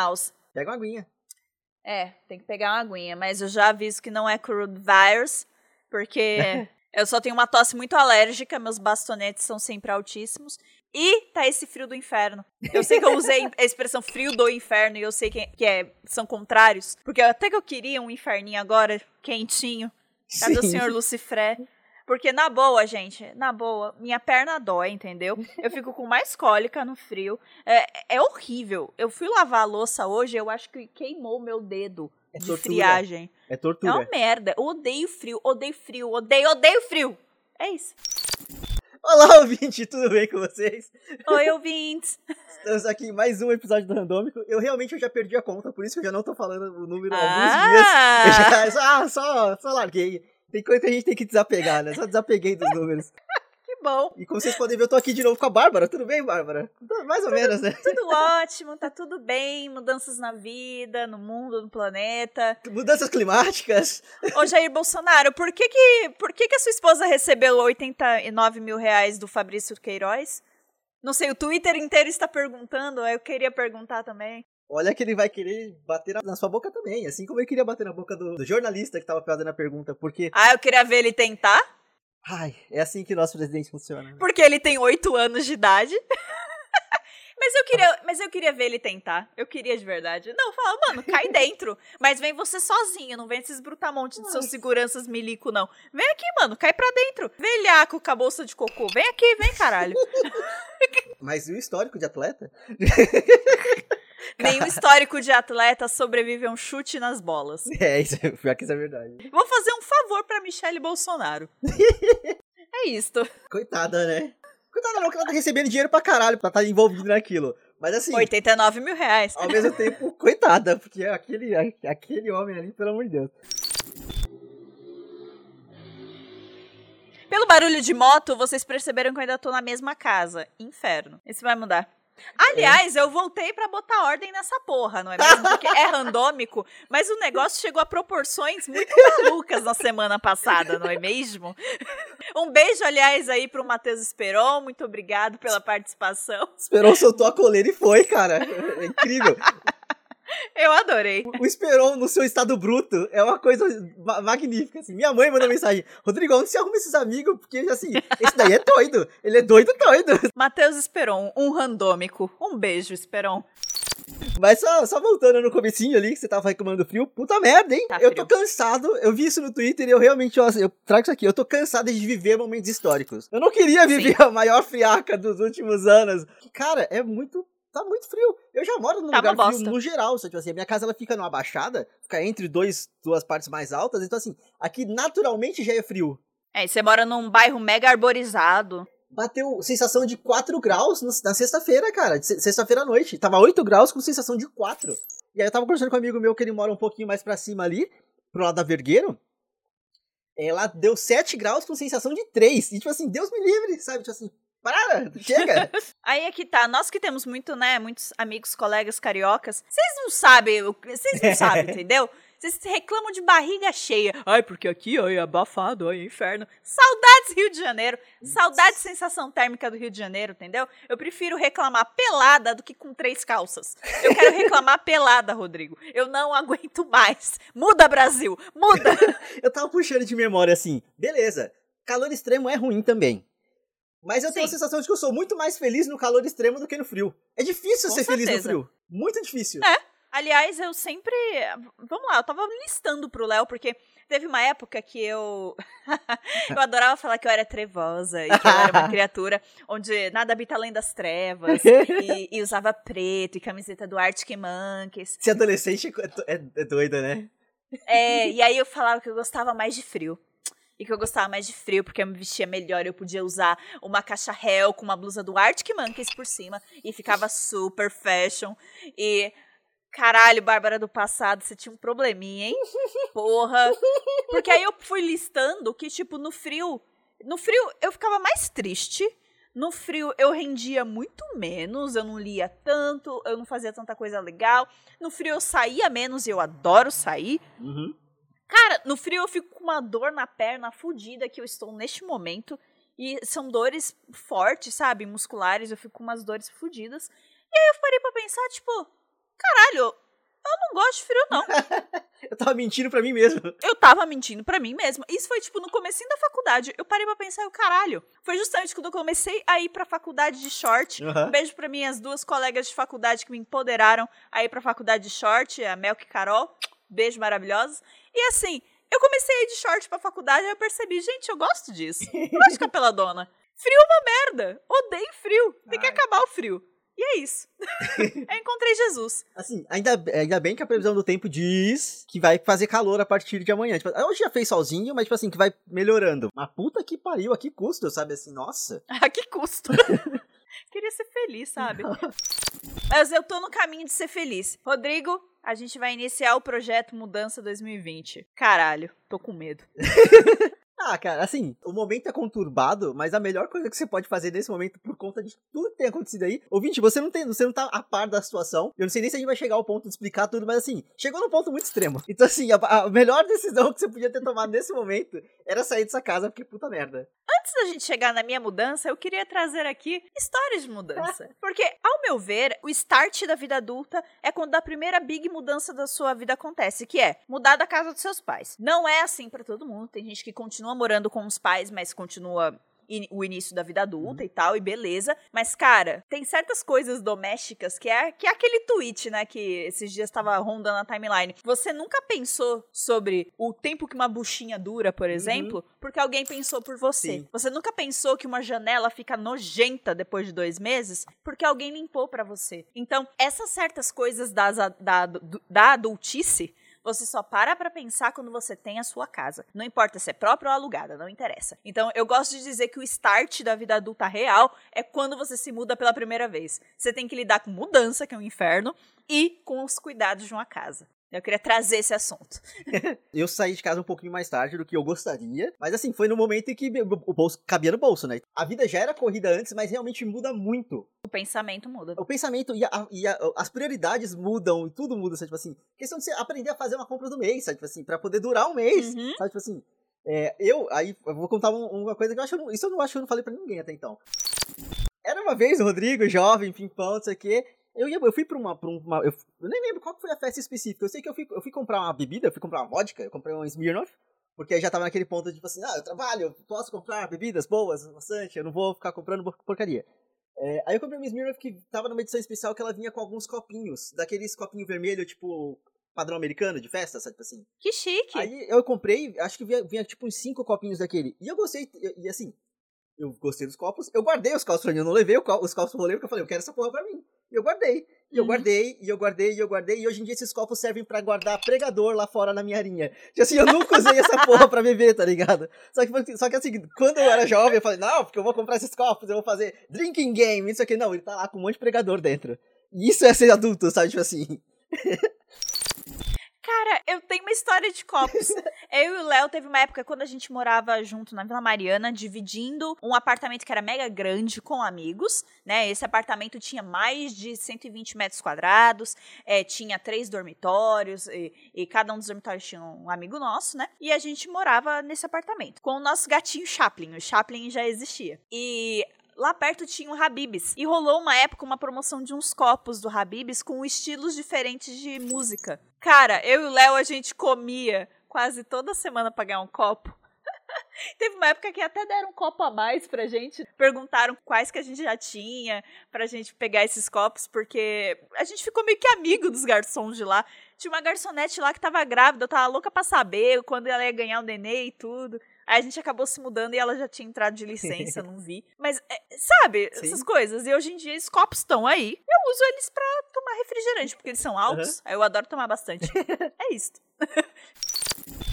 mouse. Pega uma aguinha. É, tem que pegar uma aguinha, mas eu já aviso que não é coronavirus, porque eu só tenho uma tosse muito alérgica, meus bastonetes são sempre altíssimos. E tá esse frio do inferno. Eu sei que eu usei a expressão frio do inferno e eu sei que, que é, são contrários. Porque até que eu queria um inferninho agora, quentinho. Cadê o senhor Lucifré? Porque na boa, gente, na boa, minha perna dói, entendeu? Eu fico com mais cólica no frio. É, é horrível. Eu fui lavar a louça hoje, eu acho que queimou meu dedo É de tortura. friagem. É É tortura. uma merda. Eu odeio frio, odeio frio, odeio, odeio frio. É isso. Olá, ouvinte, tudo bem com vocês? Oi, ouvintes. Estamos aqui em mais um episódio do Randômico. Eu realmente eu já perdi a conta, por isso que eu já não tô falando o número há alguns dias. Eu Ah, já, só, ah, só, só larguei. Tem coisa que a gente tem que desapegar, né? Só desapeguei dos números. que bom. E como vocês podem ver, eu tô aqui de novo com a Bárbara. Tudo bem, Bárbara? Mais ou menos, né? Tudo ótimo, tá tudo bem. Mudanças na vida, no mundo, no planeta. Mudanças climáticas. Ô, Jair Bolsonaro, por que que, por que que a sua esposa recebeu 89 mil reais do Fabrício Queiroz? Não sei, o Twitter inteiro está perguntando, eu queria perguntar também. Olha que ele vai querer bater na, sua boca também. Assim como ele queria bater na boca do, do jornalista que tava fazendo a pergunta. Porque, Ah, eu queria ver ele tentar, ai, é assim que nosso presidente funciona. né? porque ele tem 8 anos de idade. Mas eu, queria, mas eu queria ver ele tentar. Eu queria de verdade. Não, fala, mano, cai dentro. Mas vem você sozinho, não vem esses brutamontes de seus seguranças milico, não. Vem aqui, mano, cai pra dentro. Velhaco com a bolsa de cocô. Vem aqui, vem, caralho. Mas e o histórico de atleta? Nenhum histórico de atleta sobrevive a um chute nas bolas. É, isso pior que isso é verdade. Vou fazer um favor pra Michelle Bolsonaro. é isto. Coitada, né? Coitada não, que ela tá recebendo dinheiro pra caralho pra estar envolvida naquilo. Mas assim, 89 mil reais. ao mesmo tempo, coitada, porque aquele, aquele homem ali, pelo amor de Deus. Pelo barulho de moto, vocês perceberam que eu ainda tô na mesma casa. Inferno. Isso vai mudar. Aliás, eu voltei pra botar ordem nessa porra, não é mesmo? Porque é randômico, mas o negócio chegou a proporções muito malucas na semana passada, não é mesmo? Um beijo, aliás, aí pro Matheus Esperon, muito obrigado pela participação. Esperon soltou a coleira e foi, cara. É incrível. Eu adorei. O Esperon no seu estado bruto é uma coisa ma- magnífica, assim. Minha mãe mandou mensagem, Rodrigo, onde você arruma esses amigos? Porque, assim, esse daí é doido. Ele é doido, doido. Matheus Esperon, um randômico. Um beijo, Esperon. Mas só, só voltando no comecinho ali, que você tava reclamando do frio, puta merda, hein? Tá eu tô cansado, eu vi isso no Twitter e eu realmente, ó, eu trago isso aqui, eu tô cansado de viver momentos históricos. Eu não queria viver a maior friaca dos últimos anos. Cara, é muito... Tá muito frio. Eu já moro num Tá lugar frio bosta. no geral, sabe? Tipo assim, a minha casa ela fica numa baixada, fica entre dois, duas partes mais altas, então assim, aqui naturalmente já é frio. É, e você mora num bairro mega arborizado. Bateu sensação de 4 graus na sexta-feira, cara. Sexta-feira à noite. Tava 8 graus com sensação de 4. E aí eu tava conversando com um amigo meu que ele mora um pouquinho mais pra cima ali, pro lado da Vergueiro. Ela deu 7 graus com sensação de 3. E tipo assim, Deus me livre, sabe? Tipo assim, para, chega. Aí é que tá, nós que temos muito, né, muitos amigos, colegas cariocas, vocês não sabem, o- vocês não sabem, entendeu? Vocês reclamam de barriga cheia. Ai, porque aqui, ó, é abafado, ó, é inferno. Saudades Rio de Janeiro. Saudades sensação térmica do Rio de Janeiro, entendeu? Eu prefiro reclamar pelada do que com três calças. Eu quero reclamar pelada, Rodrigo. Eu não aguento mais. Muda, Brasil. Muda. eu tava puxando de memória assim, beleza. Calor extremo é ruim também. Mas eu tenho a Sim. sensação de que eu sou muito mais feliz no calor extremo do que no frio. É difícil Com ser feliz no certeza. frio. Muito difícil. Aliás, eu sempre. Vamos lá, eu tava listando pro Léo, porque teve uma época que eu. eu adorava falar que eu era trevosa e que eu era uma criatura onde nada habita além das trevas. e, e usava preto e camiseta do Arctic Monkeys. Ser adolescente é, é, é doida, né? É, e aí eu falava que eu gostava mais de frio. E que eu gostava mais de frio porque eu me vestia melhor. Eu podia usar uma caixa Hell com uma blusa do Arctic Monkeys por cima. E ficava super fashion. E. Caralho, Bárbara do passado, você tinha um probleminha, hein? Porra. Porque aí eu fui listando que, tipo, no frio. No frio eu ficava mais triste. No frio eu rendia muito menos, eu não lia tanto, eu não fazia tanta coisa legal. No frio eu saía menos e eu adoro sair. Uhum. Cara, no frio eu fico com uma dor na perna fodida que eu estou neste momento. E são dores fortes, sabe? Musculares, eu fico com umas dores fodidas. E aí eu parei pra pensar, tipo, caralho, eu não gosto de frio, não. Eu tava mentindo pra mim mesmo. Eu tava mentindo pra mim mesma. Isso foi, tipo, no comecinho da faculdade. Eu parei pra pensar, eu, caralho. Foi justamente quando eu comecei a ir pra faculdade de short. Aham. Um beijo pra minhas duas colegas de faculdade que me empoderaram a ir pra faculdade de short, a Melk e Carol. Beijo maravilhosos. E assim, eu comecei a ir de short pra faculdade e eu percebi, gente, eu gosto disso. Eu gosto de ficar peladona. Frio é uma merda. Odeio frio. Tem que Ai. acabar o frio. E é isso. eu encontrei Jesus. Assim, ainda, ainda bem que a previsão do tempo diz que vai fazer calor a partir de amanhã. Tipo, hoje já fez solzinho, mas tipo assim, que vai melhorando. Mas puta que pariu, a que custo, sabe? Assim, nossa. A que custo? Queria ser feliz, sabe? Mas eu tô no caminho de ser feliz. Rodrigo, a gente vai iniciar o projeto Mudança 2020. Caralho, tô com medo. Ah, cara, assim, o momento é conturbado, mas a melhor coisa que você pode fazer nesse momento, por conta de tudo que tem acontecido aí. Ouvinte, você não tem, você não tá a par da situação. Eu não sei nem se a gente vai chegar ao ponto de explicar tudo, mas assim, chegou num ponto muito extremo. Então, assim, a, a melhor decisão que você podia ter tomado nesse momento era sair dessa casa, porque puta merda. Antes da gente chegar na minha mudança, eu queria trazer aqui histórias de mudança. Porque, ao meu ver, o start da vida adulta é quando a primeira big mudança da sua vida acontece, que é mudar da casa dos seus pais. Não é assim pra todo mundo. Tem gente que continua morando com os pais, mas continua in- o início da vida adulta e tal, e beleza. Mas, cara, tem certas coisas domésticas que é, que é aquele tweet, né, que esses dias tava rondando na timeline. Você nunca pensou sobre o tempo que uma buchinha dura, por exemplo, porque alguém pensou por você. Sim. Você nunca pensou que uma janela fica nojenta depois de dois meses, porque alguém limpou pra você. Então, essas certas coisas das, a- da, da adultice você só para pra pensar quando você tem a sua casa. Não importa se é própria ou alugada, não interessa. Então, eu gosto de dizer que o start da vida adulta real é quando você se muda pela primeira vez. Você tem que lidar com mudança, que é um inferno, e com os cuidados de uma casa. Eu queria trazer esse assunto. Eu saí de casa um pouquinho mais tarde do que eu gostaria, mas assim, foi no momento em que o bolso cabia no bolso, né? A vida já era corrida antes, mas realmente muda muito. O pensamento muda. O pensamento e, a- e a- as prioridades mudam e tudo muda, sabe? Tipo assim, questão de você aprender a fazer uma compra do mês, sabe? Tipo assim, pra poder durar um mês, Uhum. sabe? Tipo assim, é, eu, aí, eu vou contar um- uma coisa que eu acho, isso eu não acho que eu não falei pra ninguém até então. Era uma vez o Rodrigo, jovem, pimpão, não sei o quê, eu, ia, eu fui pra uma, pra uma eu, eu nem lembro qual que foi a festa específica, eu sei que eu fui, eu fui comprar uma bebida, eu fui comprar uma vodka, eu comprei um Smirnoff, porque já tava naquele ponto de, tipo assim, ah, eu trabalho, eu posso comprar bebidas boas, bastante, eu não vou ficar comprando por- porcaria. É, aí eu comprei uma Smirnoff que tava numa edição especial que ela vinha com alguns copinhos, daqueles copinho vermelho, tipo, padrão americano de festa, sabe, tipo assim. Que chique. Aí eu comprei, acho que vinha, vinha tipo uns cinco copinhos daquele. E eu gostei, e, e assim, eu gostei dos copos, eu guardei os copos pra mim, eu não levei os copos pro rolê, porque eu falei, eu quero essa porra pra mim. E eu guardei. E eu Uhum. guardei, e eu guardei, e eu guardei, e hoje em dia esses copos servem pra guardar pregador lá fora na minha arinha. Tipo assim, eu nunca usei essa porra pra beber, tá ligado? Só que, foi- só que assim, quando eu era jovem, eu falei, não, porque eu vou comprar esses copos, eu vou fazer drinking game, isso aqui. Não, ele tá lá com um monte de pregador dentro. E isso é ser adulto, sabe? Tipo assim. Cara, eu tenho uma história de copos. eu e o Léo teve uma época quando a gente morava junto na Vila Mariana, dividindo um apartamento que era mega grande com amigos, né? Esse apartamento tinha mais de 120 metros quadrados, é, tinha três dormitórios, e, e cada um dos dormitórios tinha um amigo nosso, né? E a gente morava nesse apartamento com o nosso gatinho Chaplin. O Chaplin já existia. E lá perto tinha o Habibs. E rolou uma época uma promoção de uns copos do Habibs com estilos diferentes de música. Cara, eu e o Léo a gente comia quase toda semana pra ganhar um copo. Teve uma época que até deram um copo a mais pra gente. Perguntaram quais que a gente já tinha pra gente pegar esses copos, porque a gente ficou meio que amigo dos garçons de lá. Tinha uma garçonete lá que tava grávida, eu tava louca pra saber quando ela ia ganhar o nenê e tudo. Aí a gente acabou se mudando e ela já tinha entrado de licença, não vi. Mas, é, sabe, Sim. essas coisas. E hoje em dia esses copos estão aí. Eu uso eles pra tomar refrigerante, porque eles são altos. Aí eu adoro tomar bastante. é isso.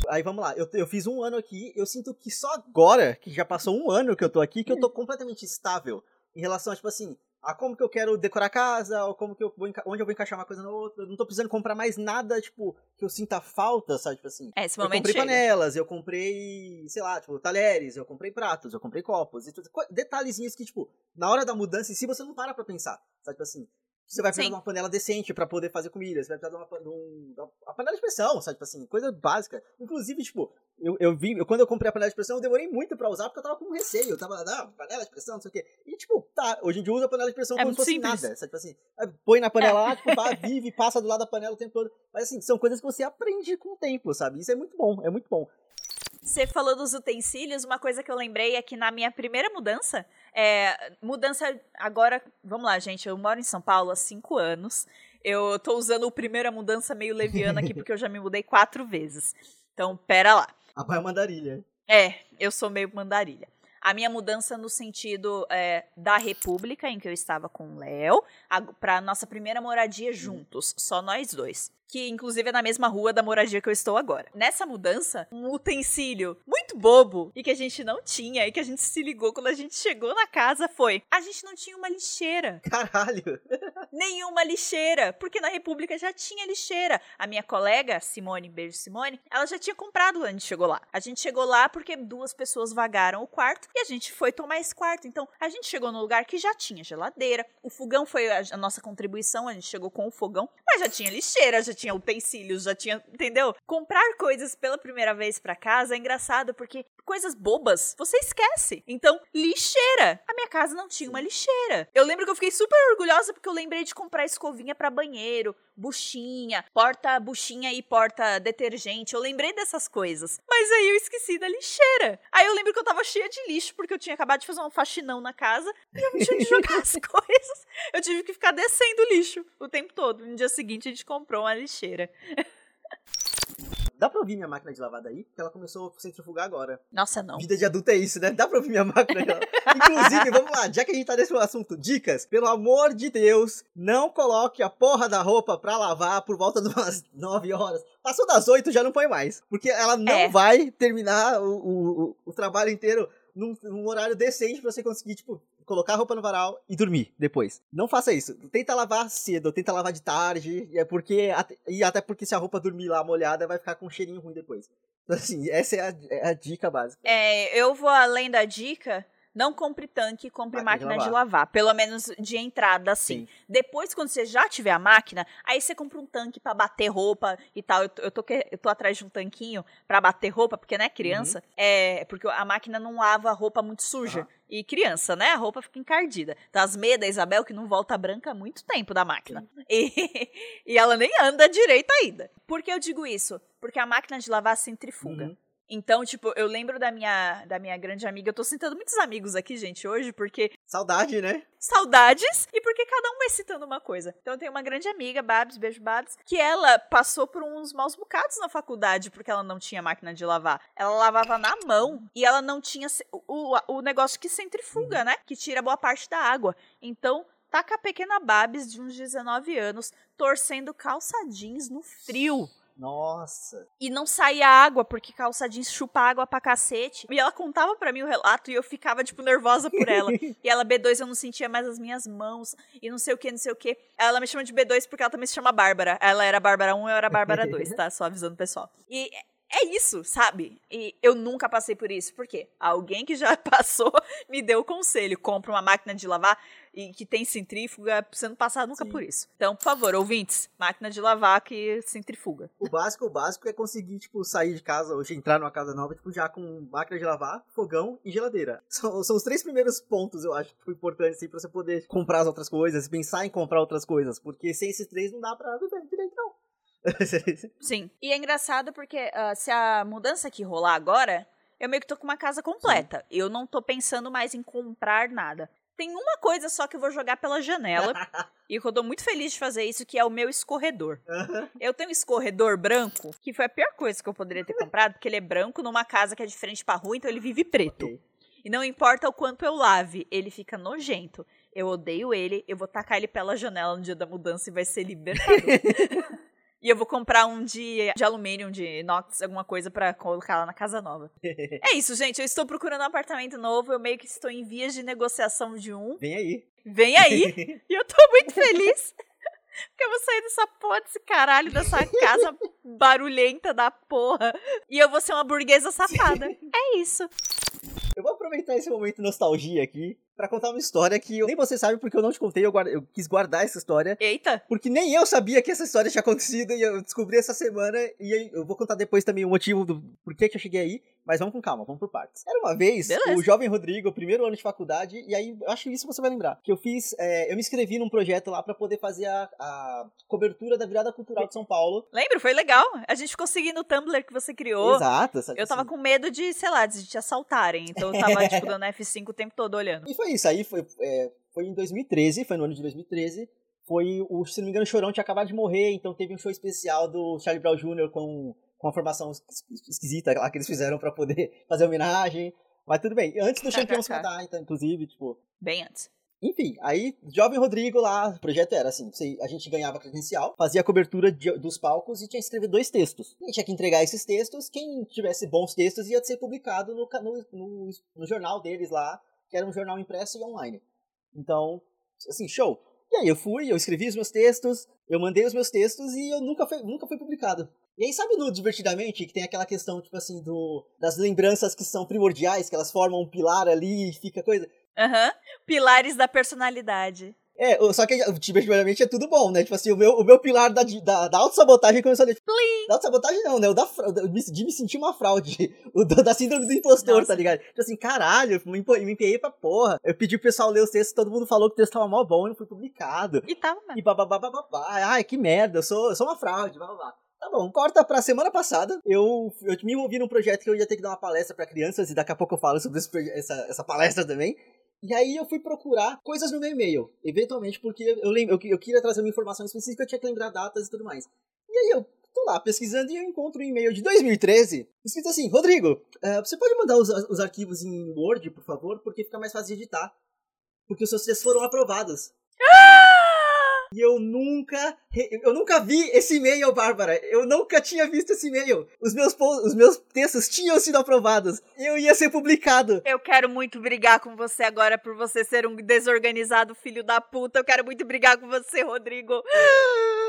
Aí vamos lá, eu, eu fiz um ano aqui, eu sinto que só agora, que já passou um ano que eu tô aqui, que eu tô completamente estável em relação a, tipo assim, a como que eu quero decorar a casa, ou como que eu vou, onde eu vou encaixar uma coisa na outra. Eu não tô precisando comprar mais nada, tipo, que eu sinta falta, sabe? Tipo assim. É, esse Eu momento comprei chega. panelas, eu comprei, sei lá, tipo, talheres, eu comprei pratos, eu comprei copos, e tudo, detalhezinhos que, tipo, na hora da mudança em si você não para pra pensar, sabe? Tipo assim, Você vai precisar de uma panela decente pra poder fazer comida. Você vai precisar de uma, de um- de uma panela de pressão, sabe? Tipo assim, coisa básica. Inclusive, tipo, eu, eu vi, eu- quando eu comprei a panela de pressão, eu demorei muito pra usar porque eu tava com receio. Eu tava, não, panela de pressão, não sei o quê. E, tipo, tá, hoje em dia eu uso a panela de pressão É como se fosse simples. nada. Sabe? Tipo assim, aí põe na panela lá, tipo, vive, passa do lado da panela o tempo todo. Mas, assim, são coisas que você aprende com o tempo, sabe? Isso é muito bom, é muito bom. Você falou dos utensílios, uma coisa que eu lembrei é que na minha primeira mudança, é, mudança agora, vamos lá, gente, eu moro em São Paulo há cinco anos. Eu tô usando o primeira mudança meio leviana aqui porque eu já me mudei quatro vezes. Então, pera lá. A pai é mandarilha. É, eu sou meio mandarilha. A minha mudança no sentido é, da República, em que eu estava com o Léo, para nossa primeira moradia juntos, só nós dois. Que inclusive é na mesma rua da moradia que eu estou agora. Nessa mudança, um utensílio muito bobo e que a gente não tinha e que a gente se ligou quando a gente chegou na casa foi: a gente não tinha uma lixeira Caralho. nenhuma lixeira, porque na República já tinha lixeira. A minha colega, Simone, beijo Simone, ela já tinha comprado quando a gente chegou lá. A gente chegou lá porque duas pessoas vagaram o quarto e a gente foi tomar esse quarto. Então, a gente chegou num lugar que já tinha geladeira, o fogão foi a, a nossa contribuição, a gente chegou com o fogão, mas já tinha lixeira, já tinha utensílios, já tinha, entendeu? Comprar coisas pela primeira vez pra casa é engraçado porque coisas bobas você esquece. Então, lixeira. A minha casa não tinha uma lixeira. Eu lembro que eu fiquei super orgulhosa porque eu lembrei de comprar escovinha pra banheiro, buchinha, porta buchinha e porta detergente. Eu lembrei dessas coisas. Mas aí eu esqueci da lixeira. Aí eu lembro que eu tava cheia de lixo porque eu tinha acabado de fazer um faxinão na casa e eu não tinha onde jogar as coisas. Eu tive que ficar descendo o lixo o tempo todo. No dia seguinte a gente comprou uma lixeira. Dá pra ouvir minha máquina de lavar daí? Porque ela começou a centrifugar agora. Nossa, não. Vida de adulto é isso, né? Dá pra ouvir minha máquina de lavar. Inclusive, vamos lá, já que a gente tá nesse assunto, dicas. Pelo amor de Deus, não coloque a porra da roupa pra lavar por volta de umas 9 horas. Passou das 8, já não põe mais. Porque ela não É. vai terminar o, o, o- o trabalho inteiro num, num horário decente pra você conseguir, tipo, colocar a roupa no varal e dormir depois. Não faça isso. Tenta lavar cedo, tenta lavar de tarde, é porque e até porque se a roupa dormir lá molhada, vai ficar com um cheirinho ruim depois. Assim, essa é a, é a dica básica. É, eu vou além da dica. Não compre tanque, compre Máquina máquina, de de lavar. Pelo menos de entrada, assim. Depois, quando você já tiver a máquina, aí você compra um tanque pra bater roupa e tal. Eu tô, eu tô, eu tô atrás de um tanquinho pra bater roupa, porque, né, criança, é. Porque a máquina não lava a roupa muito suja. Aham. E criança, né? A roupa fica encardida. Então, as meias da Isabel, que não volta branca há muito tempo da máquina. E, e ela nem anda direito ainda. Por que eu digo isso? Porque a máquina de lavar centrifuga. Uhum. Então, tipo, eu lembro da minha, da minha grande amiga. Eu tô citando muitos amigos aqui, gente, hoje, porque Saudade, né? saudades e porque cada um vai citando uma coisa. Então, eu tenho uma grande amiga, Babs, beijo Babs, que ela passou por uns maus bocados na faculdade porque ela não tinha máquina de lavar. Ela lavava na mão e ela não tinha o, o, negócio que centrifuga, né? Que tira boa parte da água. Então, taca a pequena Babs de uns 19 anos torcendo calça jeans no frio. Nossa. E não saía água, porque calça jeans chupa água pra cacete. E ela contava pra mim o relato e eu ficava, tipo, nervosa por ela. e ela, B2, eu não sentia mais as minhas mãos. E não sei o que, não sei o que. Ela me chama de B2 porque ela também se chama Bárbara. Ela era Bárbara 1, eu era Bárbara 2, tá? Só avisando o pessoal. E é isso, sabe? E eu nunca passei por isso. Por quê? Alguém que já passou me deu o conselho. Compra uma máquina de lavar e que tem centrífuga, você não passar nunca Sim. por isso. Então, por favor, ouvintes, máquina de lavar que centrifuga. O básico, o básico é conseguir, tipo, sair de casa, ou entrar numa casa nova, tipo, já com máquina de lavar, fogão e geladeira. São, são os três primeiros pontos, eu acho, tipo, importantes, assim, pra você poder comprar as outras coisas, pensar em comprar outras coisas, porque sem esses três não dá pra viver direito, não. Sim. E é engraçado porque ah, se a mudança que rolar agora, eu meio que tô com uma casa completa. Eu não tô pensando mais em comprar nada. Tem uma coisa só que eu vou jogar pela janela. e eu tô muito feliz de fazer isso, que é o meu escorredor. Eu tenho um escorredor branco, que foi a pior coisa que eu poderia ter comprado, porque ele é branco numa casa que é de frente pra rua, então ele vive preto. Ok. E não importa o quanto eu lave, ele fica nojento. Eu odeio ele, eu vou tacar ele pela janela no dia da mudança e vai ser libertador. e eu vou comprar um de, de alumínio, de inox, alguma coisa pra colocar lá na casa nova. é isso, gente. Eu estou procurando um apartamento novo, eu meio que estou em vias de negociação de um. Vem aí. Vem aí! e eu tô muito feliz. Porque eu vou sair dessa porra, desse caralho, dessa casa barulhenta da porra. E eu vou ser uma burguesa safada. É isso. Eu vou aproveitar esse momento de nostalgia aqui pra contar uma história que eu, nem você sabe porque eu não te contei, eu, guarda, eu quis guardar essa história. Eita! Porque nem eu sabia que essa história tinha acontecido e eu descobri essa semana e eu vou contar depois também o motivo do porquê que eu cheguei aí, mas vamos com calma, vamos por partes. Era uma vez Beleza. o jovem Rodrigo, primeiro ano de faculdade, e aí eu acho que isso você vai lembrar, que eu fiz, é, eu me inscrevi num projeto lá pra poder fazer a, a cobertura da virada cultural de São Paulo. Lembro, foi legal. A gente ficou seguindo o Tumblr que você criou. Exato. essa- Eu tava assim. com medo de, sei lá, de te assaltarem. Então eu tava, tipo, dando F5 o tempo todo olhando. E foi isso, aí foi, é, foi em 2013, foi no ano de 2013. Foi o, se não me engano, o Chorão tinha acabado de morrer, então teve um show especial do Charlie Brown Jr. com, com a formação es- es- esquisita lá que eles fizeram pra poder fazer homenagem. Mas tudo bem, antes do Champions KKK. cantar, então, inclusive, tipo. Bem antes. Enfim, aí, Jovem Rodrigo lá, o projeto era assim: a gente ganhava credencial, fazia a cobertura de- dos palcos e tinha que escrever dois textos. E tinha que entregar esses textos, quem tivesse bons textos ia ser publicado no, no, no, no jornal deles lá, que era um jornal impresso e online. Então, assim, show. E aí eu fui, eu escrevi os meus textos, eu mandei os meus textos e eu nunca fui, nunca fui publicado. E aí, sabe no Divertidamente, que tem aquela questão, tipo assim, do, das lembranças que são primordiais, que elas formam um pilar ali e fica coisa. Aham. Pilares da personalidade. É, só que divertidamente é tudo bom, né? Tipo assim, o meu, o meu pilar da, da, da autossabotagem começou a ler. Da autossabotagem não, né? O da de me- sentir uma fraude. O do- da síndrome do impostor, Nossa. tá ligado? Tipo assim, caralho, eu me, me empenhei pra porra. Eu pedi pro pessoal ler os textos, todo mundo falou que o texto tava mó bom e não foi publicado. E tava mesmo. E bababá, bababá. Ai, que merda, eu sou, eu sou uma fraude, bababá. Tá bom, corta pra semana passada. Eu, eu me envolvi num projeto que eu ia ter que dar uma palestra pra crianças, e daqui a pouco eu falo sobre essa, essa palestra também. E aí eu fui procurar coisas no meu e-mail, eventualmente, porque eu, lem- eu, eu queria trazer uma informação específica, eu tinha que lembrar datas e tudo mais. E aí eu tô lá pesquisando e eu encontro um e-mail de 2013, escrito assim, Rodrigo, eh, você pode mandar os, os arquivos em Word, por favor, porque fica mais fácil de editar. Porque os seus textos foram aprovados. E eu nunca, eu nunca vi esse e-mail, Bárbara. Eu nunca tinha visto esse e-mail. Os meus, os meus textos tinham sido aprovados. Eu ia ser publicado. Eu quero muito brigar com você agora por você ser um desorganizado filho da puta. Eu quero muito brigar com você, Rodrigo.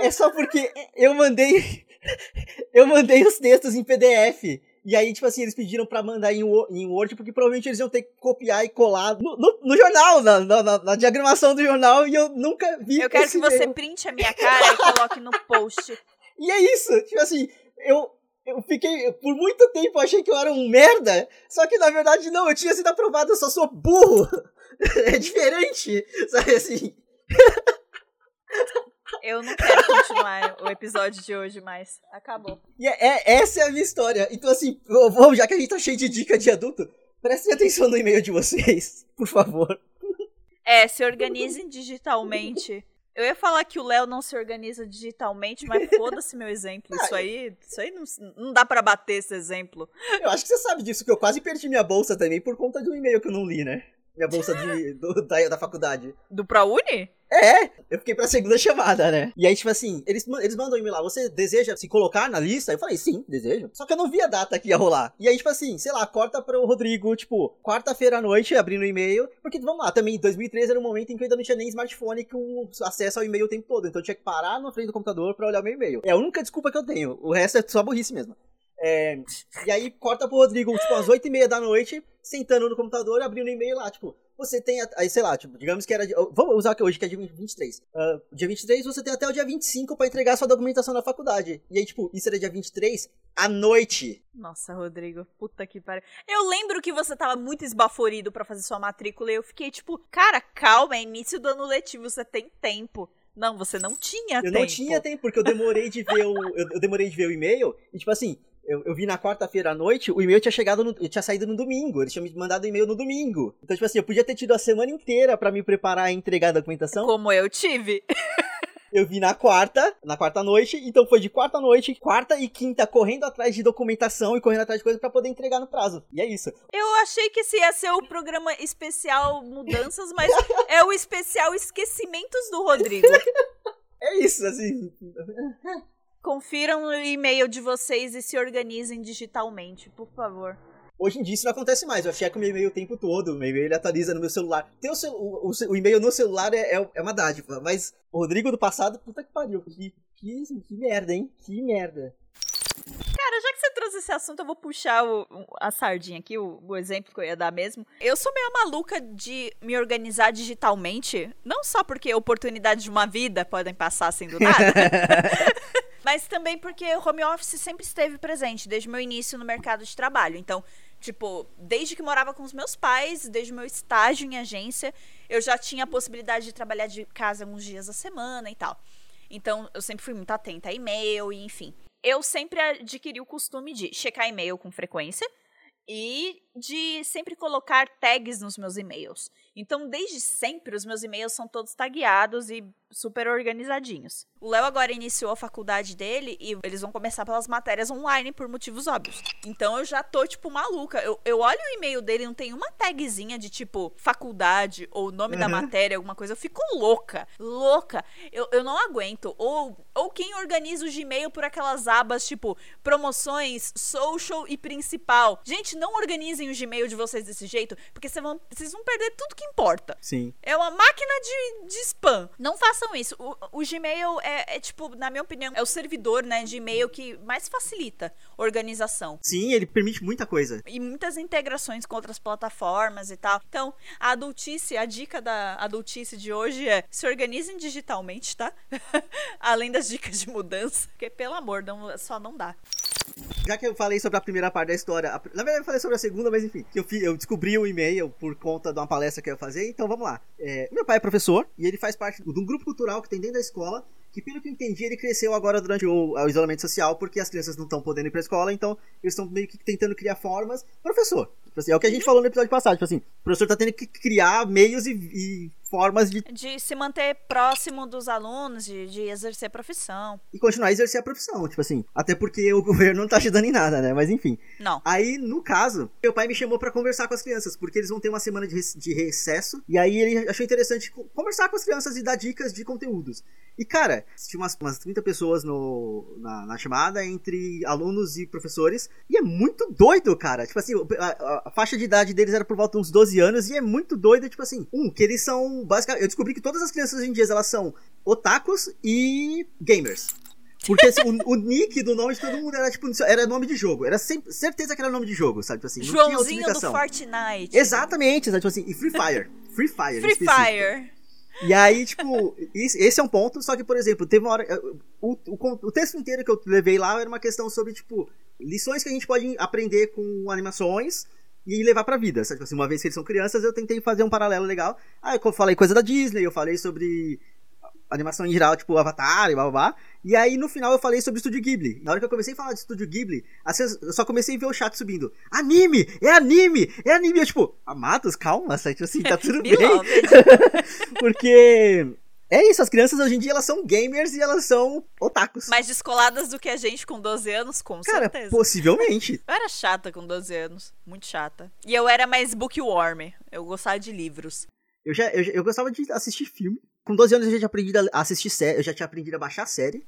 É só porque eu mandei, eu mandei os textos em PDF. E aí, tipo assim, eles pediram pra mandar em, em Word, porque provavelmente eles iam ter que copiar e colar no, no- no jornal, na, na- na- diagramação do jornal, e eu nunca vi Eu quero que você e-mail. printe a minha cara e coloque no post. E é isso, tipo assim, eu, eu fiquei, por muito tempo eu achei que eu era um merda, só que na verdade não, eu tinha sido aprovado, eu só sou burro. É diferente, sabe assim. Eu não quero continuar o episódio de hoje mais. Acabou. E é, é- essa é a minha história. Então assim, vou- já que a gente tá cheio de dica de adulto, prestem atenção no e-mail de vocês, por favor. É, se organizem digitalmente. Eu ia falar que o Léo não se organiza digitalmente, mas foda-se meu exemplo. Isso aí, isso aí não, não dá pra bater esse exemplo. Eu acho que você sabe disso, que eu quase perdi minha bolsa também por conta de um e-mail que eu não li, né? Minha bolsa de, do- da, da faculdade. Do ProUni? É, eu fiquei pra segunda chamada, né? E aí, tipo assim, eles, eles mandam e-mail lá, você deseja se colocar na lista? Eu falei, sim, desejo. Só que eu não vi a data que ia rolar. E aí, tipo assim, sei lá, corta pro Rodrigo, tipo, quarta-feira à noite, abrindo o e-mail. Porque, vamos lá, também, 2013 era um momento em que eu ainda não tinha nem smartphone com acesso ao e-mail o tempo todo. Então eu tinha que parar na frente do computador pra olhar o meu e-mail. É a única desculpa que eu tenho. O resto é só burrice mesmo. É, e aí corta pro Rodrigo, tipo, às 8 e meia da noite, sentando no computador, abrindo o e-mail lá, tipo, você tem, aí sei lá, tipo, digamos que era, vamos usar que hoje que é dia 23. Ah, dia 23 você tem até o dia 25 pra entregar sua documentação na faculdade. E aí, tipo, isso era dia 23 à noite. Nossa, Rodrigo, puta que pariu. Eu lembro que você tava muito esbaforido pra fazer sua matrícula e eu fiquei tipo, cara, calma, é início do ano letivo, você tem tempo. Não, você não tinha Eu tempo. não tinha tempo, porque eu demorei de ver o, eu, eu demorei de ver o e-mail, e tipo assim, eu, eu vi na quarta-feira à noite, o e-mail tinha chegado no, tinha saído no domingo, eles tinham me mandado o e-mail no domingo. Então, tipo assim, eu podia ter tido a semana inteira pra me preparar e entregar a documentação. Como eu tive. Eu vi na quarta, na quarta noite, então foi de quarta noite, quarta e quinta, correndo atrás de documentação e correndo atrás de coisas pra poder entregar no prazo. E é isso. Eu achei que esse ia ser o programa especial mudanças, mas é o especial esquecimentos do Rodrigo. É isso, assim. Confiram o e-mail de vocês e se organizem digitalmente, por favor. Hoje em dia isso não acontece mais. Eu checo meu e-mail o tempo todo. Meu e-mail ele atualiza no meu celular. Ter o, o, o- o e-mail no celular é, é, é uma dádiva. Mas o Rodrigo do passado, puta que pariu. Que, que, que merda, hein? Que merda. Cara, já que você trouxe esse assunto, eu vou puxar o, a sardinha aqui, o, o, exemplo que eu ia dar mesmo. Eu sou meio maluca de me organizar digitalmente, não só porque oportunidades de uma vida podem passar sendo nada, mas também porque o home office sempre esteve presente desde o meu início no mercado de trabalho. Então, tipo, desde que morava com os meus pais, desde o meu estágio em agência, eu já tinha a possibilidade de trabalhar de casa alguns dias a semana e tal. Então, eu sempre fui muito atenta a e-mail e enfim eu sempre adquiri o costume de checar e-mail com frequência e de sempre colocar tags nos meus e-mails. Então, desde sempre, os meus e-mails são todos tagueados e super organizadinhos. O Léo agora iniciou a faculdade dele e eles vão começar pelas matérias online por motivos óbvios. Então eu já tô, tipo, maluca. Eu, eu olho o e-mail dele e não tem uma tagzinha de, tipo, faculdade ou nome uhum. da matéria, alguma coisa. Eu fico louca. Louca. Eu, eu não aguento. Ou, ou quem organiza o Gmail por aquelas abas, tipo, promoções, social e principal. Gente, não organizem o Gmail de vocês desse jeito, porque vocês vão, vocês vão perder tudo que importa. Sim. É uma máquina de, de spam. Não façam isso. O, o Gmail é, é, tipo, na minha opinião, é o servidor, né, de e-mail que mais facilita organização. Sim, ele permite muita coisa. E muitas integrações com outras plataformas e tal. Então, a adultice, a dica da adultice de hoje é se organizem digitalmente, tá? Além das dicas de mudança, porque pelo amor, não, só não dá. Já que eu falei sobre a primeira parte da história, a, na verdade eu falei sobre a segunda, mas enfim, eu, eu descobri o e-mail por conta de uma palestra que eu ia fazer, então vamos lá. É, meu pai é professor e ele faz parte de um grupo cultural que tem dentro da escola que pelo que eu entendi, ele cresceu agora durante o, o isolamento social, porque as crianças não estão podendo ir pra escola, então eles estão meio que tentando criar formas. Professor, é o que a gente falou no episódio passado, tipo assim, o professor tá tendo que criar meios e, e formas de... De se manter próximo dos alunos, de, de exercer a profissão. E continuar a exercer a profissão, tipo assim. Até porque o governo não tá ajudando em nada, né? Mas enfim. Não. Aí, no caso, meu pai me chamou para conversar com as crianças, porque eles vão ter uma semana de, de recesso. E aí ele achou interessante conversar com as crianças e dar dicas de conteúdos. E, cara, tinha umas, umas 30 pessoas no, na, na chamada, entre alunos e professores. E é muito doido, cara. Tipo assim, a, a, faixa de idade deles era por volta de uns 12 anos. E é muito doido, tipo assim, um, que eles são basicamente. Eu descobri que todas as crianças hoje em dia elas são otakus e gamers. Porque assim, o, o, nick do nome de todo mundo era tipo, era nome de jogo. Era sempre, certeza que era nome de jogo, sabe? Tipo assim, Joãozinho do Fortnite. Exatamente, sabe? Tipo assim, e Free Fire. Free Fire. Free Fire. E aí, tipo, esse é um ponto, só que, por exemplo, teve uma hora. O, o, o texto inteiro que eu levei lá era uma questão sobre, tipo, lições que a gente pode aprender com animações e levar pra vida. Sabe? Tipo assim, uma vez que eles são crianças, eu tentei fazer um paralelo legal. Aí eu falei coisa da Disney, eu falei sobre animação em geral, tipo Avatar e blá blá blá. E aí no final eu falei sobre o Estúdio Ghibli. Na hora que eu comecei a falar de Estúdio Ghibli, assim, eu só comecei a ver o chat subindo. Anime! É anime! É anime! Eu, tipo, amados, calma, tipo assim, tá tudo bem. Porque é isso, as crianças hoje em dia elas são gamers e elas são otakus. Mais descoladas do que a gente com 12 anos, com Cara, certeza. possivelmente. Eu era chata com 12 anos, muito chata. E eu era mais bookworm, eu gostava de livros. Eu já eu, eu gostava de assistir filme. Com 12 anos eu já tinha aprendido a assistir série, eu já tinha aprendido a baixar série.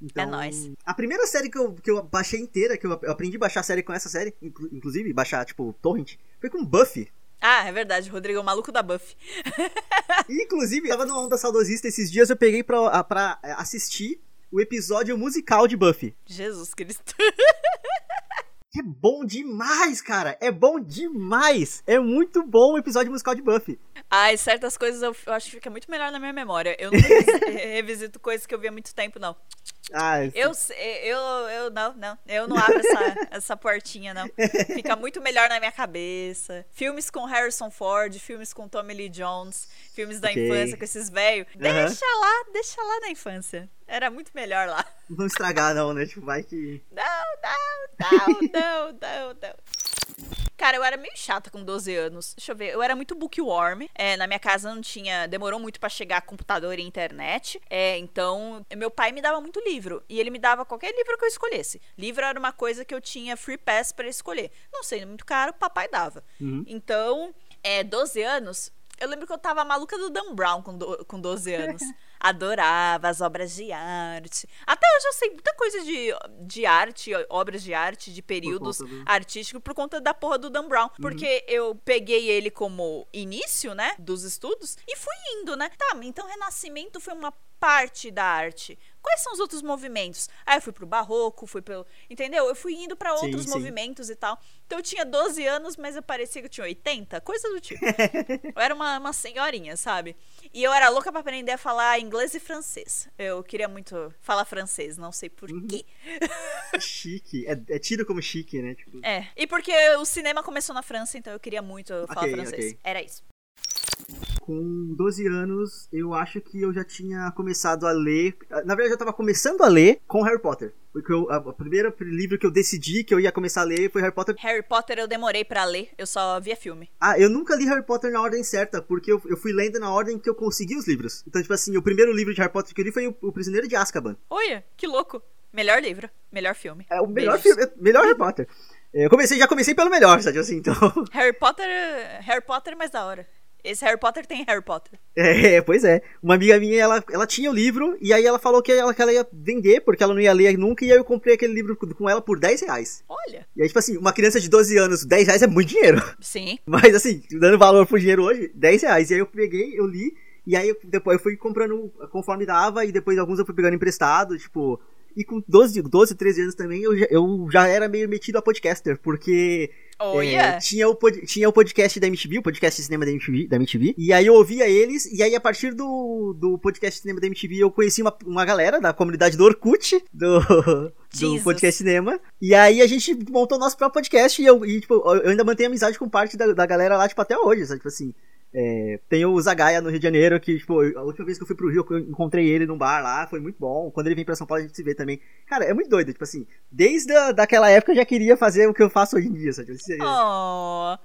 Então, é nóis. A primeira série que eu, que eu baixei inteira, que eu aprendi a baixar série com essa série, inclusive baixar, tipo, torrent, foi com Buffy. Ah, é verdade, Rodrigo é o maluco da Buffy. Inclusive, tava numa onda saudosista esses dias, eu peguei pra, pra assistir o episódio musical de Buffy. Jesus Cristo. É bom demais, cara. É bom demais. É muito bom o episódio musical de Buffy. Ai, certas coisas eu, eu acho que fica muito melhor na minha memória. Eu não revisito coisas que eu vi há muito tempo, não. Ah, eu, eu, eu não, não. Eu não abro essa, essa portinha, não. Fica muito melhor na minha cabeça. Filmes com Harrison Ford, filmes com Tommy Lee Jones, filmes da okay. infância com esses velhos. Uhum. Deixa lá, deixa lá na infância. Era muito melhor lá. Não estragar, não, né? Tipo, vai que. Não, não, não, não, não, não. Cara, eu era meio chata com 12 anos. Deixa eu ver, eu era muito bookworm. É, na minha casa não tinha. Demorou muito para chegar computador e internet. É, então, meu pai me dava muito livro. E ele me dava qualquer livro que eu escolhesse. Livro era uma coisa que eu tinha free pass para escolher. Não sendo muito caro, papai dava. Uhum. Então, é, 12 anos, eu lembro que eu tava maluca do Dan Brown com, do, com 12 anos. Adorava as obras de arte. Até hoje eu sei muita coisa de, de arte, obras de arte, de períodos por do... artísticos, por conta da porra do Dan Brown. Uhum. Porque eu peguei ele como início, né, dos estudos, e fui indo, né? Tá, então Renascimento foi uma parte da arte quais são os outros movimentos? Aí eu fui pro barroco, fui pelo. Entendeu? Eu fui indo para outros sim. movimentos e tal. Então eu tinha 12 anos, mas eu parecia que eu tinha 80, coisa do tipo. eu era uma, uma senhorinha, sabe? E eu era louca pra aprender a falar inglês e francês. Eu queria muito falar francês, não sei por Uhum. quê. É chique. É, é tido como chique, né? Tipo, É. E porque o cinema começou na França, então eu queria muito falar Ok, francês. ok. Era isso. Com 12 anos, eu acho que eu já tinha começado a ler. Na verdade, eu tava começando a ler com Harry Potter. Porque eu, a, a primeira livro que eu decidi que eu ia começar a ler foi Harry Potter. Harry Potter eu demorei pra ler, eu só via filme. Ah, eu nunca li Harry Potter na ordem certa, porque eu, eu fui lendo na ordem que eu consegui os livros. Então, tipo assim, o primeiro livro de Harry Potter que eu li foi O, o Prisioneiro de Azkaban. Olha, que louco. Melhor livro, melhor filme. É o melhor Beijos. filme, melhor Harry Potter. Eu comecei, já comecei pelo melhor, sabe assim, então. Harry Potter, Harry Potter é mais da hora. Esse Harry Potter tem Harry Potter. É, pois é. Uma amiga minha, ela, ela tinha o livro, e aí ela falou que ela, que ela ia vender, porque ela não ia ler nunca, e aí eu comprei aquele livro com ela por 10 reais. Olha, E aí, tipo assim, uma criança de 12 anos, 10 reais é muito dinheiro. sim. Mas assim, dando valor pro dinheiro hoje, 10 reais. E aí eu peguei, eu li, e aí eu- depois eu fui comprando conforme dava, e depois alguns eu fui pegando emprestado, tipo. E com 12, 12 13 anos também, eu já, eu já era meio metido a podcaster, porque Olha. é, tinha, o, pod- tinha o podcast da MTV, o podcast de cinema da MTV, da MTV, e aí eu ouvia eles, e aí a partir do, do podcast de cinema da MTV eu conheci uma, uma galera da comunidade do Orkut, do, do Jesus. podcast cinema, e aí a gente montou nosso próprio podcast, e eu, e, tipo, eu ainda mantenho amizade com parte da, da galera lá, tipo, até hoje, sabe, tipo assim... É, tem o Zagaia no Rio de Janeiro, que, tipo, a última vez que eu fui pro Rio, eu encontrei ele num bar lá, foi muito bom. Quando ele vem pra São Paulo, a gente se vê também. Cara, é muito doido, tipo assim, desde a, daquela época eu já queria fazer o que eu faço hoje em dia, sabe? Oh.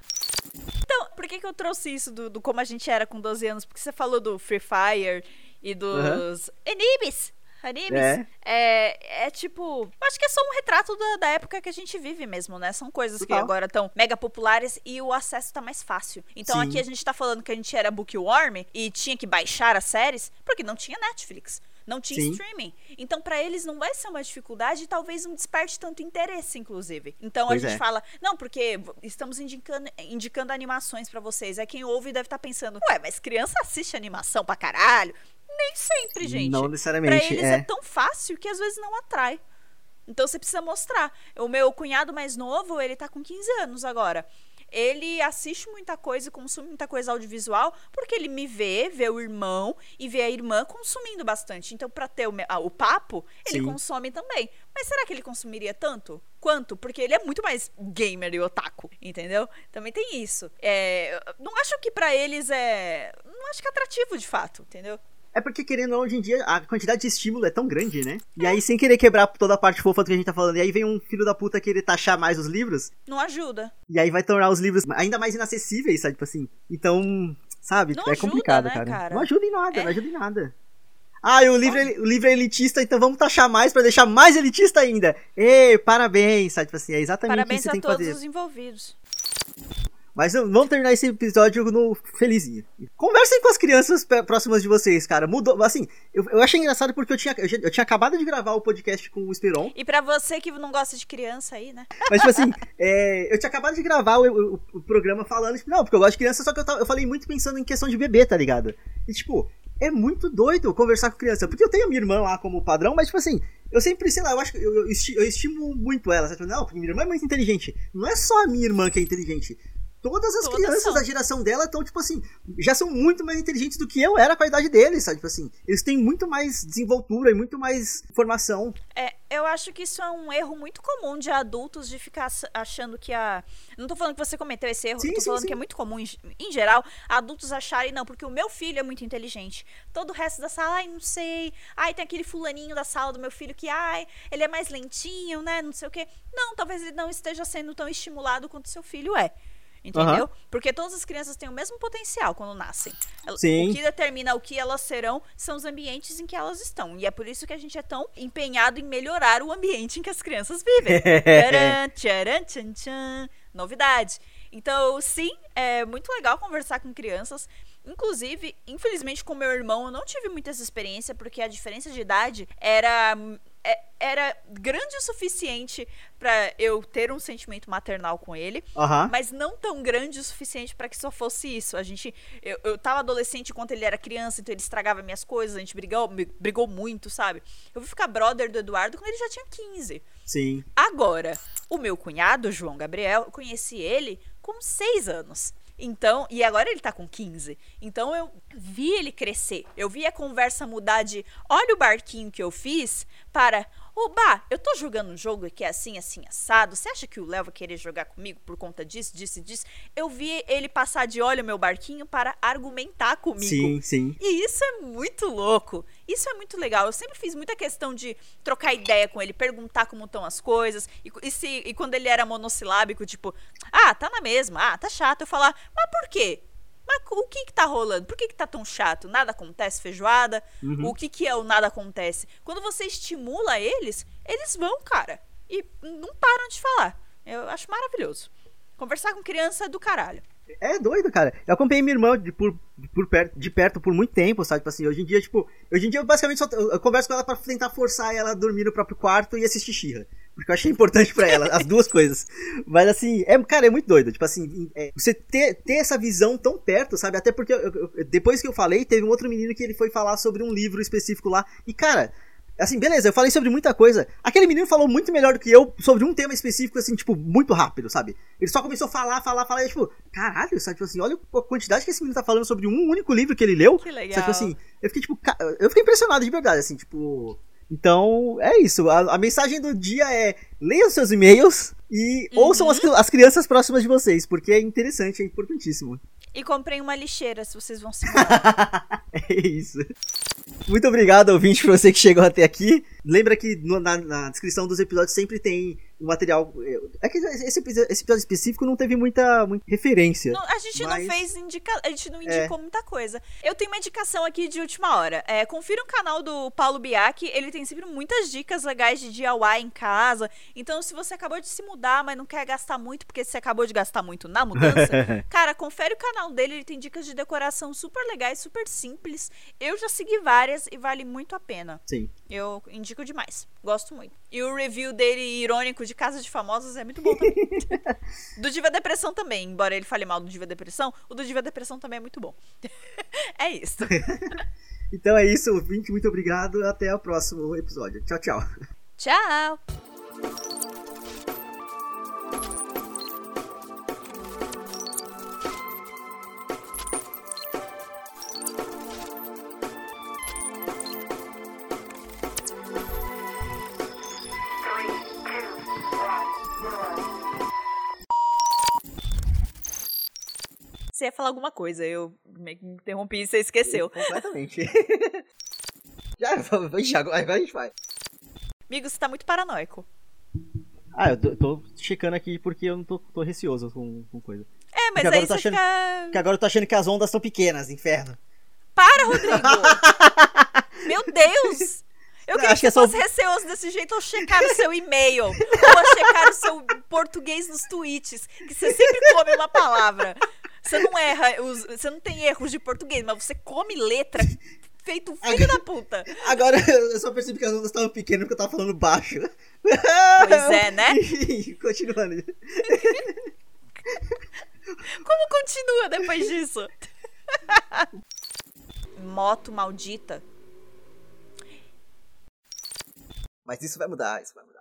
Então, por que, que eu trouxe isso do, do como a gente era com 12 anos? Porque você falou do Free Fire e dos animes. Animes. É. É, é tipo. Eu acho que é só um retrato da, da época que a gente vive mesmo, né? São coisas que Total. agora estão mega populares e o acesso tá mais fácil. Então Sim. aqui a gente tá falando que a gente era bookworm e tinha que baixar as séries porque não tinha Netflix. Não tinha Sim. streaming. Então, pra eles não vai ser uma dificuldade e talvez não desperte tanto interesse, inclusive. Então Pois a gente é. fala, não, porque estamos indicando, indicando animações pra vocês. Aí quem ouve deve estar pensando, ué, mas criança assiste animação pra caralho? Nem sempre, gente. Não Pra necessariamente, eles é. é. tão fácil que às vezes não atrai. Então você precisa mostrar. O meu cunhado mais novo, ele tá com 15 anos agora. Ele assiste muita coisa e consome muita coisa audiovisual porque ele me vê, vê o irmão e vê a irmã consumindo bastante. Então, pra ter o, ah, o papo, ele Sim. consome também. Mas será que ele consumiria tanto? Quanto? Porque ele é muito mais gamer e otaku, entendeu? Também tem isso. É, não acho que pra eles é. Não acho que é atrativo de fato, entendeu? É porque, querendo hoje em dia, a quantidade de estímulo é tão grande, né? E aí, sem querer quebrar toda a parte fofa do que a gente tá falando, e aí vem um filho da puta querer taxar mais os livros, Não ajuda. e aí vai tornar os livros ainda mais inacessíveis, sabe? Tipo assim. Então, sabe? Não é ajuda, complicado, né, cara. cara? Não ajuda em nada, É. não ajuda em nada. Ah, e o livro, é- o livro é elitista, então vamos taxar mais pra deixar mais elitista ainda. Ei, parabéns, sabe? Tipo assim, é exatamente Parabéns isso que você a tem que todos fazer. os envolvidos. Mas vamos terminar esse episódio no felizinho. Conversem com as crianças próximas de vocês, cara. Mudou, assim, eu, eu achei engraçado porque eu tinha, eu, eu tinha acabado de gravar o podcast com o Esperon, E pra você que não gosta de criança aí, né? mas tipo assim, é, eu tinha acabado de gravar o, o- o programa falando, tipo, não, porque eu gosto de criança, só que eu, tava- eu falei muito pensando em questão de bebê, tá ligado? E tipo, é muito doido conversar com criança, porque eu tenho a minha irmã lá como padrão, mas tipo assim, eu sempre, sei lá, eu acho que eu, eu, esti- eu estimo muito ela, sabe? Não, porque minha irmã é muito inteligente. Não é só a minha irmã que é inteligente. Todas as Todas crianças são. da geração dela estão, tipo assim, já são muito mais inteligentes do que eu era com a idade deles, sabe? Tipo assim, eles têm muito mais desenvoltura e muito mais formação. É, eu acho que isso é um erro muito comum de adultos de ficar achando que a. Não tô falando que você cometeu esse erro, Sim, tô sim, falando sim. que é muito comum, em, em geral, adultos acharem, não, porque o meu filho é muito inteligente. Todo o resto da sala, ai, não sei. Ai, tem aquele fulaninho da sala do meu filho que, ai, ele é mais lentinho, né? Não sei o quê. Não, talvez ele não esteja sendo tão estimulado quanto seu filho é. Entendeu? Porque todas as crianças têm o mesmo potencial quando nascem. Sim. O que determina o que elas serão são os ambientes em que elas estão. E é por isso que a gente é tão empenhado em melhorar o ambiente em que as crianças vivem. tcharam, tcharam, tchan, tchan. Novidade. Então, sim, é muito legal conversar com crianças. Inclusive, infelizmente, com meu irmão, eu não tive muita essa experiência, porque a diferença de idade era era grande o suficiente pra eu ter um sentimento maternal com ele, Aham. mas não tão grande o suficiente pra que só fosse isso. A gente. Eu, eu tava adolescente enquanto ele era criança, então ele estragava minhas coisas, a gente brigou, brigou muito, sabe? Eu fui ficar brother do Eduardo quando ele já tinha 15. Sim. Agora, o meu cunhado, João Gabriel, eu conheci ele com 6 anos. Então, e agora ele tá com 15. Então eu vi ele crescer. Eu vi a conversa mudar de olha o barquinho que eu fiz para Oba, eu tô jogando um jogo que é assim, assim, assado. Você acha que o Léo vai querer jogar comigo por conta disso, disso e disso? Eu vi ele passar de olha o meu barquinho para argumentar comigo. Sim, sim. E isso é muito louco. Isso é muito legal. Eu sempre fiz muita questão de trocar ideia com ele, perguntar como estão as coisas. E, e se, e quando ele era monossilábico, tipo, ah, tá na mesma, ah, tá chato. Eu falar, mas por quê? Mas o que que tá rolando? Por que que tá tão chato? Nada acontece, feijoada? Uhum. O que que é o nada acontece? Quando você estimula eles, eles vão, cara. E não param de falar. Eu acho maravilhoso. Conversar com criança é do caralho. É doido, cara. Eu acompanhei minha irmã de, por, por perto, de perto por muito tempo, sabe? Tipo assim, hoje em dia, tipo, hoje em dia eu basicamente só eu, converso com ela pra tentar forçar ela a dormir no próprio quarto e assistir Xirra. Porque eu achei importante pra ela, as duas coisas. Mas assim, é, cara, é muito doido. Tipo assim, é, você ter, ter essa visão tão perto, sabe? Até porque eu- eu- depois que eu falei, teve um outro menino que ele foi falar sobre um livro específico lá. E, cara, Assim, beleza, eu falei sobre muita coisa. Aquele menino falou muito melhor do que eu sobre um tema específico, assim, tipo, muito rápido, sabe? Ele só começou a falar, falar, falar, e tipo, caralho, sabe? Tipo assim, olha a quantidade que esse menino tá falando sobre um único livro que ele leu. Que legal. Sabe, tipo assim, eu fiquei, tipo, ca- eu fiquei impressionado de verdade, assim, tipo. Então, é isso. A, a mensagem do dia é: leiam seus e-mails e Uhum. ouçam as, as crianças próximas de vocês, porque é interessante, é importantíssimo. E comprei uma lixeira, se vocês vão se. É isso. Muito obrigado, ouvinte, por você que chegou até aqui. Lembra que no- na, na descrição dos episódios sempre tem o material. É que esse, esse episódio específico não teve muita, muita referência. Não, a gente Mas- não fez indica... a gente não É. indicou muita coisa. Eu tenho uma indicação aqui de última hora. É, confira o canal do Paulo Biak, ele tem sempre muitas dicas legais de DIY em casa. Então, se você acabou de se mudar, mas não quer gastar muito, porque você acabou de gastar muito na mudança, cara, confere o canal dele, ele tem dicas de decoração super legais, super simples. Eu já segui várias e vale muito a pena. Sim. Eu indico demais. Gosto muito. E o review dele irônico de Casa de Famosos é muito bom também. do Diva Depressão também, embora ele fale mal do Diva Depressão, o do Diva Depressão também é muito bom. é isso. Então é isso, ouvinte. Muito obrigado. Até o próximo episódio. Tchau, tchau. Tchau! Você ia falar alguma coisa, eu meio que me interrompi e você esqueceu. Completamente. Já, ixi, agora a gente vai. Amigo, você tá muito paranoico. Ah, eu tô, tô checando aqui porque eu não tô, tô receoso com, com coisa. É, mas aí você achando- fica. Porque agora eu tô achando que as ondas são pequenas, inferno. Para, Rodrigo! Meu Deus! Eu queria acho que que você é só- fosse receoso desse jeito ou checar o seu e-mail. ou a checar o seu português nos tweets. Que você sempre come uma palavra. Você não erra, os- você não tem erros de português, mas você come letra feito filho da puta. Agora eu só percebi que as ondas estavam pequenas porque eu tava falando baixo. Pois é, né? Continuando. Como continua depois disso? Moto maldita. Mas isso vai mudar, isso vai mudar.